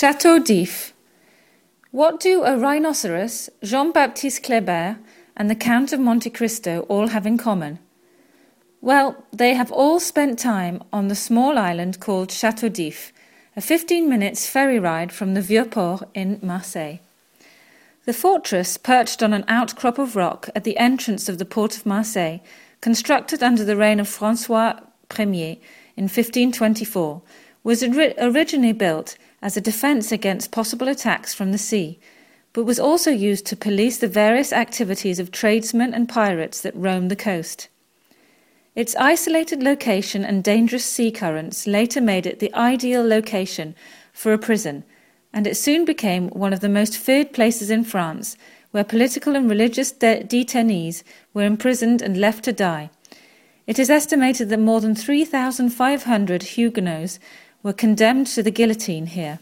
Chateau d'If. What do a rhinoceros, Jean Baptiste Kléber, and the Count of Monte Cristo all have in common? Well, they have all spent time on the small island called Chateau d'If, a 15 minutes ferry ride from the Vieux Port in Marseille. The fortress, perched on an outcrop of rock at the entrance of the port of Marseille, constructed under the reign of Francois Ier in 1524, was originally built as a defence against possible attacks from the sea, but was also used to police the various activities of tradesmen and pirates that roamed the coast. Its isolated location and dangerous sea currents later made it the ideal location for a prison, and it soon became one of the most feared places in France, where political and religious de- detainees were imprisoned and left to die. It is estimated that more than 3,500 Huguenots were condemned to the guillotine here.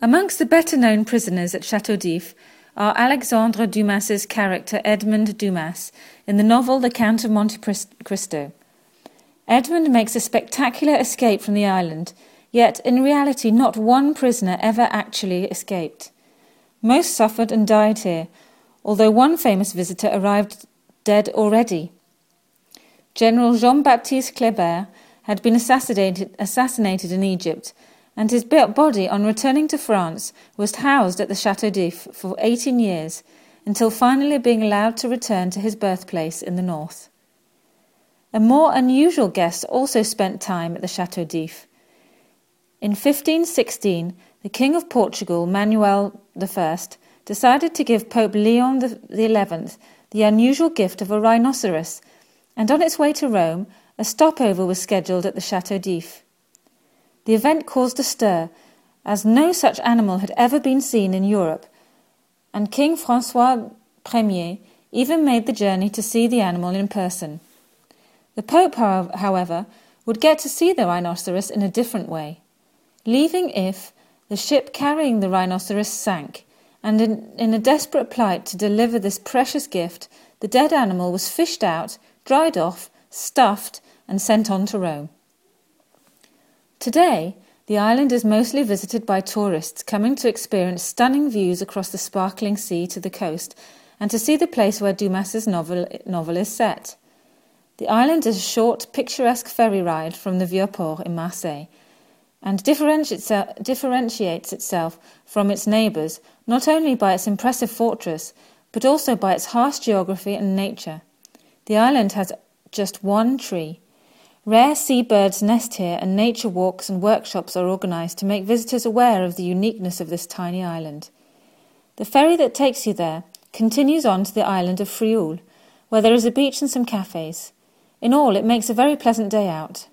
Amongst the better known prisoners at Chateau d'If are Alexandre Dumas's character Edmond Dumas in the novel The Count of Monte Cristo. Edmond makes a spectacular escape from the island, yet in reality not one prisoner ever actually escaped. Most suffered and died here, although one famous visitor arrived dead already. General Jean Baptiste Kléber had been assassinated, assassinated in Egypt, and his body, on returning to France, was housed at the Chateau d'If for 18 years, until finally being allowed to return to his birthplace in the north. A more unusual guest also spent time at the Chateau d'If. In 1516, the King of Portugal, Manuel I, decided to give Pope Leon XI the unusual gift of a rhinoceros, and on its way to Rome, a stopover was scheduled at the Chateau d'If. The event caused a stir, as no such animal had ever been seen in Europe, and King Francois Ier even made the journey to see the animal in person. The Pope, however, would get to see the rhinoceros in a different way. Leaving If, the ship carrying the rhinoceros sank, and in, in a desperate plight to deliver this precious gift, the dead animal was fished out, dried off, stuffed, and sent on to Rome. Today, the island is mostly visited by tourists coming to experience stunning views across the sparkling sea to the coast and to see the place where Dumas's novel, novel is set. The island is a short, picturesque ferry ride from the Vieux Port in Marseille and differentiates itself from its neighbours not only by its impressive fortress but also by its harsh geography and nature. The island has just one tree. Rare seabirds nest here, and nature walks and workshops are organised to make visitors aware of the uniqueness of this tiny island. The ferry that takes you there continues on to the island of Frioul, where there is a beach and some cafes. In all, it makes a very pleasant day out.